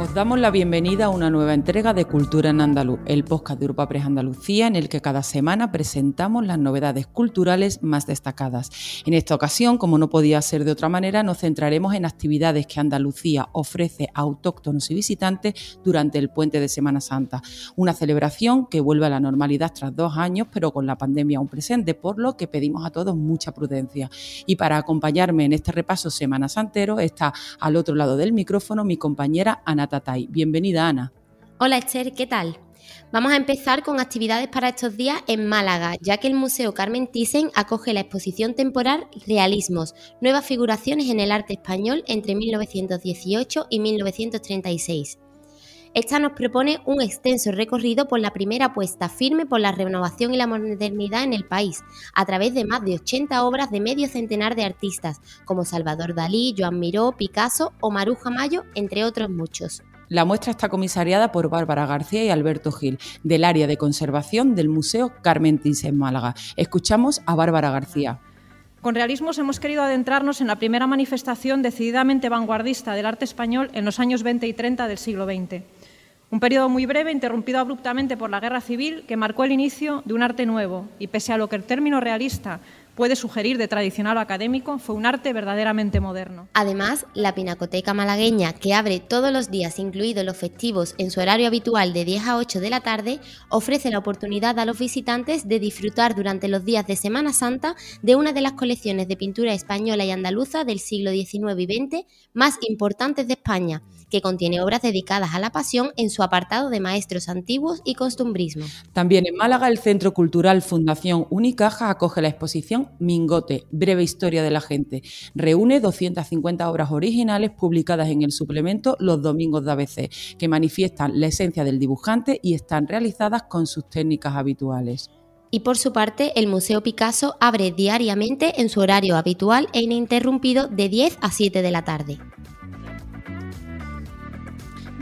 Os damos la bienvenida a una nueva entrega de Cultura en Andaluz, el podcast de Europa Press Andalucía en el que cada semana presentamos las novedades culturales más destacadas. En esta ocasión, como no podía ser de otra manera, nos centraremos en actividades que Andalucía ofrece a autóctonos y visitantes durante el puente de Semana Santa. Una celebración que vuelve a la normalidad tras dos años, pero con la pandemia aún presente, por lo que pedimos a todos mucha prudencia. Y para acompañarme en este repaso Semana Santero está al otro lado del micrófono mi compañera Ana Bienvenida, Ana. Hola, Esther, ¿qué tal? Vamos a empezar con actividades para estos días en Málaga, ya que el Museo Carmen Thyssen acoge la exposición temporal Realismos, nuevas figuraciones en el arte español entre 1918 y 1936. Esta nos propone un extenso recorrido por la primera apuesta firme por la renovación y la modernidad en el país, a través de más de 80 obras de medio centenar de artistas, como Salvador Dalí, Joan Miró, Picasso o Maruja Mayo, entre otros muchos. La muestra está comisariada por Bárbara García y Alberto Gil, del área de conservación del Museo Carmen Thyssen Málaga. Escuchamos a Bárbara García. Con realismos hemos querido adentrarnos en la primera manifestación decididamente vanguardista del arte español en los años 20 y 30 del siglo XX. Un periodo muy breve, interrumpido abruptamente por la guerra civil, que marcó el inicio de un arte nuevo y, pese a lo que el término realista puede sugerir de tradicional o académico, fue un arte verdaderamente moderno. Además, la Pinacoteca Malagueña, que abre todos los días, incluidos los festivos, en su horario habitual de 10 a 8 de la tarde, ofrece la oportunidad a los visitantes de disfrutar durante los días de Semana Santa de una de las colecciones de pintura española y andaluza del siglo XIX y XX más importantes de España que contiene obras dedicadas a la pasión en su apartado de maestros antiguos y costumbrismo. También en Málaga, el Centro Cultural Fundación Unicaja acoge la exposición Mingote, breve historia de la gente. Reúne 250 obras originales publicadas en el suplemento Los Domingos de ABC, que manifiestan la esencia del dibujante y están realizadas con sus técnicas habituales. Y por su parte, el Museo Picasso abre diariamente en su horario habitual e ininterrumpido de 10 a 7 de la tarde.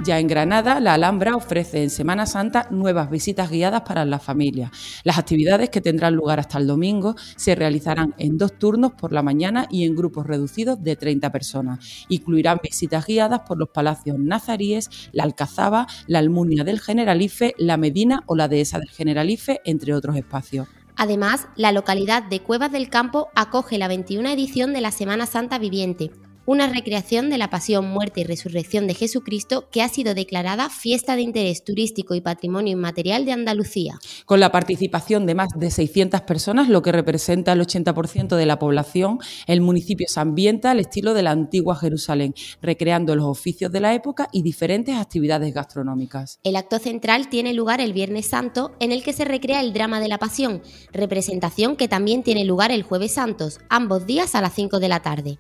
Ya en Granada, la Alhambra ofrece en Semana Santa nuevas visitas guiadas para las familias. Las actividades que tendrán lugar hasta el domingo se realizarán en dos turnos por la mañana y en grupos reducidos de 30 personas. Incluirán visitas guiadas por los palacios nazaríes, la Alcazaba, la Almunia del Generalife, la Medina o la Dehesa del Generalife, entre otros espacios. Además, la localidad de Cuevas del Campo acoge la 21 edición de la Semana Santa Viviente, una recreación de la pasión, muerte y resurrección de Jesucristo que ha sido declarada fiesta de interés turístico y patrimonio inmaterial de Andalucía. Con la participación de más de 600 personas, lo que representa el 80% de la población, el municipio se ambienta al estilo de la antigua Jerusalén, recreando los oficios de la época y diferentes actividades gastronómicas. El acto central tiene lugar el Viernes Santo, en el que se recrea el drama de la Pasión, representación que también tiene lugar el Jueves Santos, ambos días a las 5 de la tarde.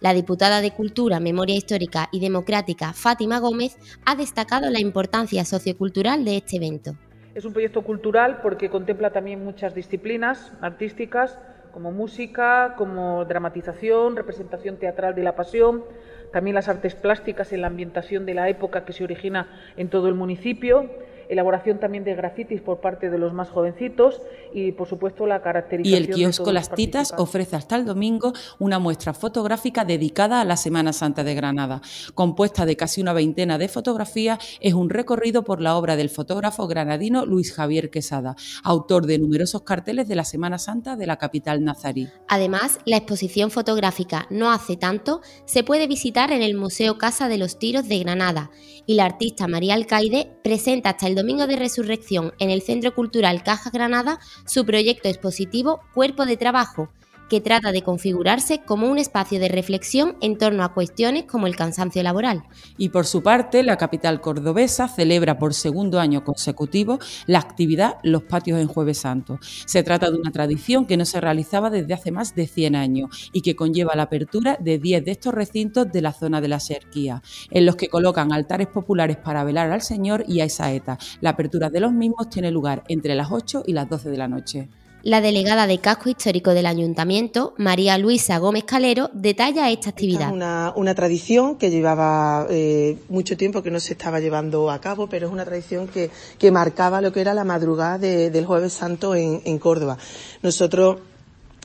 La diputada de Cultura, Memoria Histórica y Democrática, Fátima Gómez, ha destacado la importancia sociocultural de este evento. Es un proyecto cultural porque contempla también muchas disciplinas artísticas, como música, como dramatización, representación teatral de la pasión, también las artes plásticas en la ambientación de la época que se origina en todo el municipio elaboración también de grafitis por parte de los más jovencitos y, por supuesto, la caracterización. Y el kiosco Las Titas ofrece hasta el domingo una muestra fotográfica dedicada a la Semana Santa de Granada. Compuesta de casi una veintena de fotografías, es un recorrido por la obra del fotógrafo granadino Luis Javier Quesada, autor de numerosos carteles de la Semana Santa de la capital nazarí. Además, la exposición fotográfica No hace tanto se puede visitar en el Museo Casa de los Tiros de Granada y la artista María Alcaide presenta hasta el Domingo de Resurrección en el Centro Cultural Caja Granada su proyecto expositivo Cuerpo de Trabajo, que trata de configurarse como un espacio de reflexión en torno a cuestiones como el cansancio laboral. Y por su parte, la capital cordobesa celebra por segundo año consecutivo la actividad Los Patios en Jueves Santo. Se trata de una tradición que no se realizaba desde hace más de 100 años y que conlleva la apertura de 10 de estos recintos de la zona de la Serquía, en los que colocan altares populares para velar al Señor y a Isaeta. La apertura de los mismos tiene lugar entre las 8 y las 12 de la noche. La delegada de Casco Histórico del Ayuntamiento, María Luisa Gómez Calero, detalla esta actividad. es una, tradición que llevaba eh, mucho tiempo que no se estaba llevando a cabo, pero es una tradición que, marcaba lo que era la madrugada del Jueves Santo en, en Córdoba. Nosotros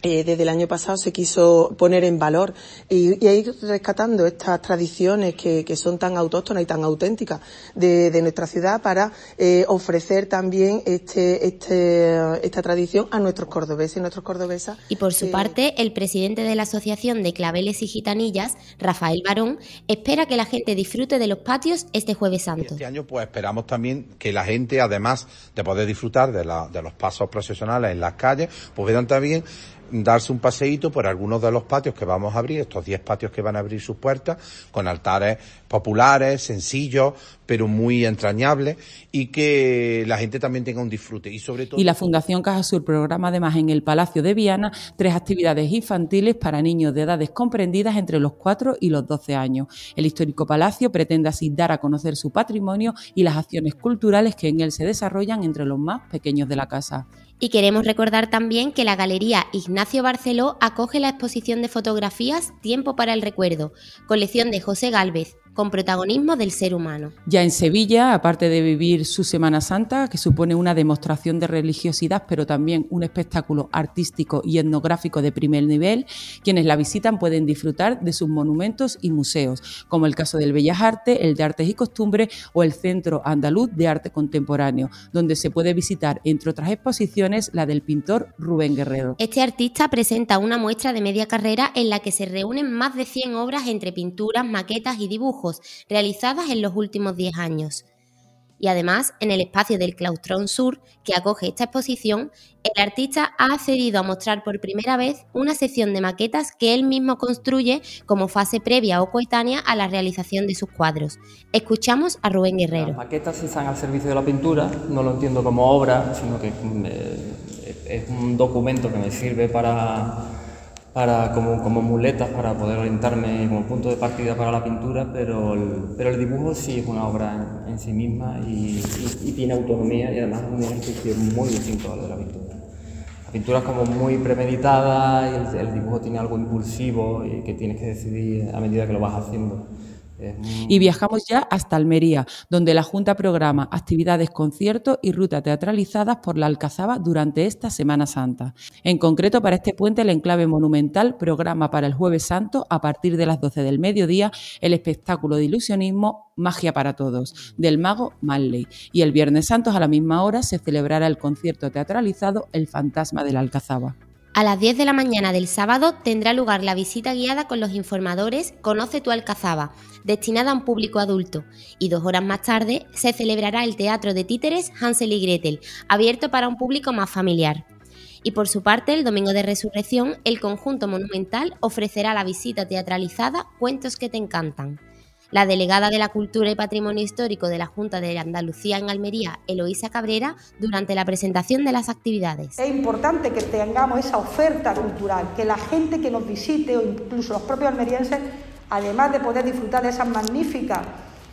eh, desde el año pasado se quiso poner en valor y, ir rescatando estas tradiciones que, son tan autóctonas y tan auténticas de, nuestra ciudad para eh, ofrecer también este, este, esta tradición a nuestros cordobeses y nuestros cordobesas. Y por su parte, el presidente de la Asociación de Claveles y Gitanillas, Rafael Barón, espera que la gente disfrute de los patios este jueves santo. Este año pues esperamos también que la gente, además de poder disfrutar de, de los pasos procesionales en las calles, pues vean también darse un paseíto por algunos de los patios que vamos a abrir, estos 10 patios que van a abrir sus puertas, con altares populares, sencillos, pero muy entrañables, y que la gente también tenga un disfrute. Y sobre todo. Y la Fundación Caja Sur programa además en el Palacio de Viana tres actividades infantiles para niños de edades comprendidas entre los 4 y los 12 años. El histórico palacio pretende así dar a conocer su patrimonio y las acciones culturales que en él se desarrollan entre los más pequeños de la casa. Y queremos recordar también que la Galería Ignacio Barceló acoge la exposición de fotografías Tiempo para el Recuerdo, colección de José Gálvez, con protagonismo del ser humano. Ya en Sevilla, aparte de vivir su Semana Santa, que supone una demostración de religiosidad, pero también un espectáculo artístico y etnográfico de primer nivel, quienes la visitan pueden disfrutar de sus monumentos y museos, como el caso del Bellas Artes, el de Artes y Costumbres o el Centro Andaluz de Arte Contemporáneo, donde se puede visitar, entre otras exposiciones, la del pintor Rubén Guerrero. Este artista presenta una muestra de media carrera en la que se reúnen más de 100 obras entre pinturas, maquetas y dibujos realizadas en los últimos 10 años. Y además, en el espacio del Claustrón Sur, que acoge esta exposición, el artista ha accedido a mostrar por primera vez una sección de maquetas que él mismo construye como fase previa o coetánea a la realización de sus cuadros. Escuchamos a Rubén Guerrero. Las maquetas están al servicio de la pintura, no lo entiendo como obra, sino que eh, es un documento que me sirve para para, como, como muletas para poder orientarme como punto de partida para la pintura, pero el, pero el dibujo sí es una obra en, sí misma y, tiene autonomía y además es un ejercicio muy distinto al de la pintura. La pintura es como muy premeditada y el dibujo tiene algo impulsivo y que tienes que decidir a medida que lo vas haciendo. Y viajamos ya hasta Almería, donde la Junta programa actividades, conciertos y rutas teatralizadas por la Alcazaba durante esta Semana Santa. En concreto, para este puente, el Enclave Monumental programa para el Jueves Santo, a partir de las 12 del mediodía, el espectáculo de ilusionismo Magia para Todos, del mago Manley. Y el Viernes Santo, a la misma hora, se celebrará el concierto teatralizado El Fantasma de la Alcazaba. A las 10 de la mañana del sábado tendrá lugar la visita guiada con los informadores Conoce tu Alcazaba, destinada a un público adulto, y dos horas más tarde se celebrará el teatro de títeres Hansel y Gretel, abierto para un público más familiar. Y por su parte, el domingo de resurrección, el conjunto monumental ofrecerá la visita teatralizada Cuentos que te encantan. La delegada de la Cultura y Patrimonio Histórico de la Junta de Andalucía en Almería, Eloísa Cabrera, durante la presentación de las actividades. Es importante que tengamos esa oferta cultural, que la gente que nos visite o incluso los propios almerienses, además de poder disfrutar de esas magníficas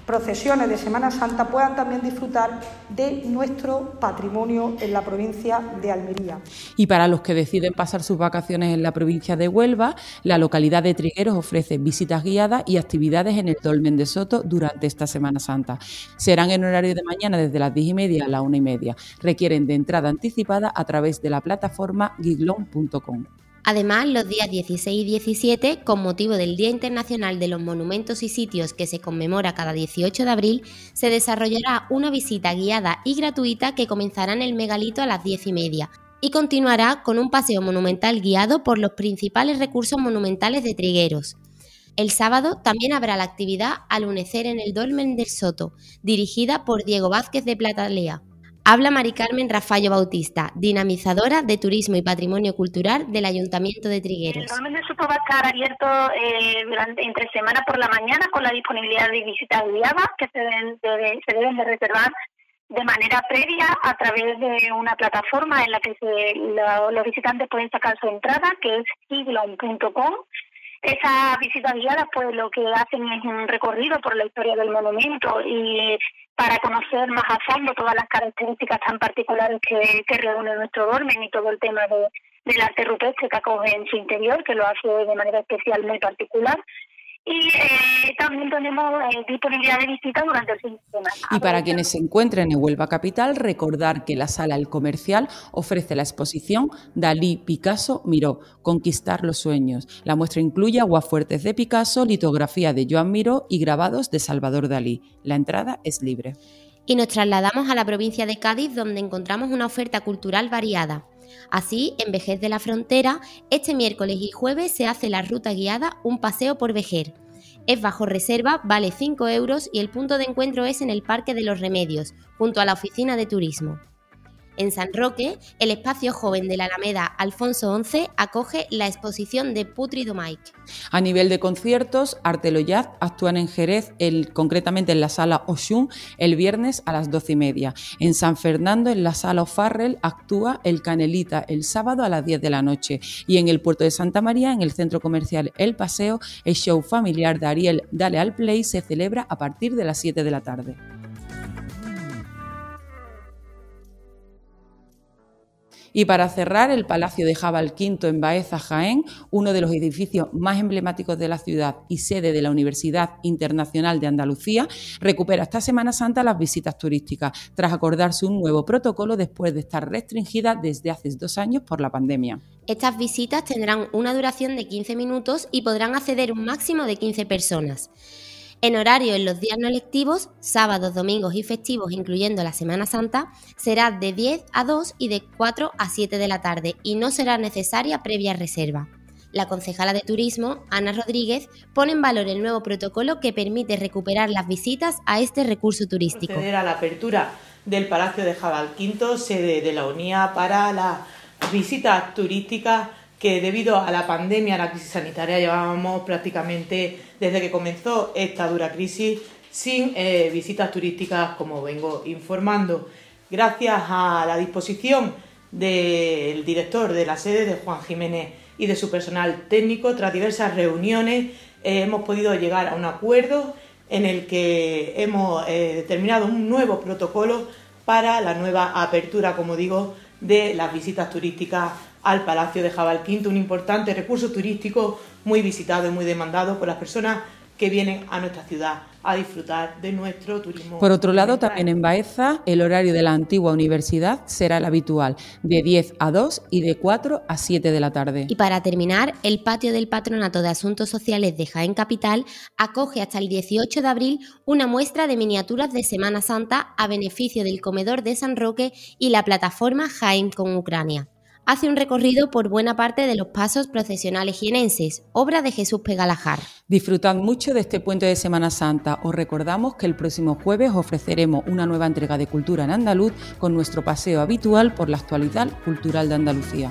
procesiones de Semana Santa puedan también disfrutar de nuestro patrimonio en la provincia de Almería. Y para los que deciden pasar sus vacaciones en la provincia de Huelva, la localidad de Trigueros ofrece visitas guiadas y actividades en el Dolmen de Soto durante esta Semana Santa. Serán en horario de mañana desde las 10 y media a la una y media. Requieren de entrada anticipada a través de la plataforma giglon.com. Además, los días 16 y 17, con motivo del Día Internacional de los Monumentos y Sitios que se conmemora cada 18 de abril, se desarrollará una visita guiada y gratuita que comenzará en el megalito a las 10 y media y continuará con un paseo monumental guiado por los principales recursos monumentales de Trigueros. El sábado también habrá la actividad Alunecer en el Dolmen del Soto, dirigida por Diego Vázquez de Platalea. Habla Mari Carmen Rafayo Bautista, dinamizadora de turismo y patrimonio cultural del Ayuntamiento de Trigueros. Del Soto va a estar abierto eh, entre semana por la mañana con la disponibilidad de visitas guiadas que se deben, se deben de reservar de manera previa a través de una plataforma en la que los visitantes pueden sacar su entrada, que es siglon.com. Esas visitas guiadas, pues lo que hacen es un recorrido por la historia del monumento y para conocer más a fondo todas las características tan particulares que, que reúne nuestro dormen y todo el tema de, del arte que acoge en su interior, que lo hace de manera especial muy particular. Y eh, también tenemos eh, disponibilidad de visita durante el fin de semana. Y para quienes se encuentren en Huelva Capital, recordar que la sala El Comercial ofrece la exposición Dalí Picasso Miró, Conquistar los Sueños. La muestra incluye aguafuertes de Picasso, litografía de Joan Miró y grabados de Salvador Dalí. La entrada es libre. Y nos trasladamos a la provincia de Cádiz, donde encontramos una oferta cultural variada. Así, en Vejez de la Frontera, este miércoles y jueves se hace la ruta guiada Un paseo por Vejer. Es bajo reserva, vale 5 euros y el punto de encuentro es en el Parque de los Remedios, junto a la oficina de turismo. En San Roque, el espacio joven de la Alameda Alfonso XI acoge la exposición de Putrido Mike. A nivel de conciertos, Arteloyaz actúan en Jerez, concretamente en la sala Oshun, el viernes a las doce y media. En San Fernando, en la sala O'Farrell, actúa el Canelita el sábado a las 10 de la noche. Y en el puerto de Santa María, en el centro comercial El Paseo, el show familiar de Ariel Dale al Play se celebra a partir de las 7 de la tarde. Y para cerrar, el Palacio de Jabal V en Baeza, Jaén, uno de los edificios más emblemáticos de la ciudad y sede de la Universidad Internacional de Andalucía, recupera esta Semana Santa las visitas turísticas, tras acordarse un nuevo protocolo después de estar restringida desde hace dos años por la pandemia. Estas visitas tendrán una duración de 15 minutos y podrán acceder un máximo de 15 personas. En horario en los días no electivos, sábados, domingos y festivos, incluyendo la Semana Santa, será de 10 a 2 y de 4 a 7 de la tarde y no será necesaria previa reserva. La concejala de Turismo, Ana Rodríguez, pone en valor el nuevo protocolo que permite recuperar las visitas a este recurso turístico. La apertura del Palacio de Jabal Quinto, sede de la UNIA para las visitas turísticas que debido a la pandemia, a la crisis sanitaria, llevábamos prácticamente desde que comenzó esta dura crisis sin eh, visitas turísticas, como vengo informando. Gracias a la disposición del director de la sede, de Juan Jiménez, y de su personal técnico, tras diversas reuniones, eh, hemos podido llegar a un acuerdo en el que hemos eh, determinado un nuevo protocolo para la nueva apertura, como digo, de las visitas turísticas al Palacio de Jabal Quinto, un importante recurso turístico muy visitado y muy demandado por las personas que vienen a nuestra ciudad a disfrutar de nuestro turismo. Por otro lado, también en Baeza, el horario de la antigua universidad será el habitual, de 10 a 2 y de 4 a 7 de la tarde. Y para terminar, el patio del Patronato de Asuntos Sociales de Jaén Capital acoge hasta el 18 de abril una muestra de miniaturas de Semana Santa a beneficio del comedor de San Roque y la plataforma Jaén con Ucrania hace un recorrido por buena parte de los pasos procesionales jienenses, obra de Jesús Pegalajar. Disfrutad mucho de este puente de Semana Santa. Os recordamos que el próximo jueves ofreceremos una nueva entrega de Cultura en Andaluz con nuestro paseo habitual por la actualidad cultural de Andalucía.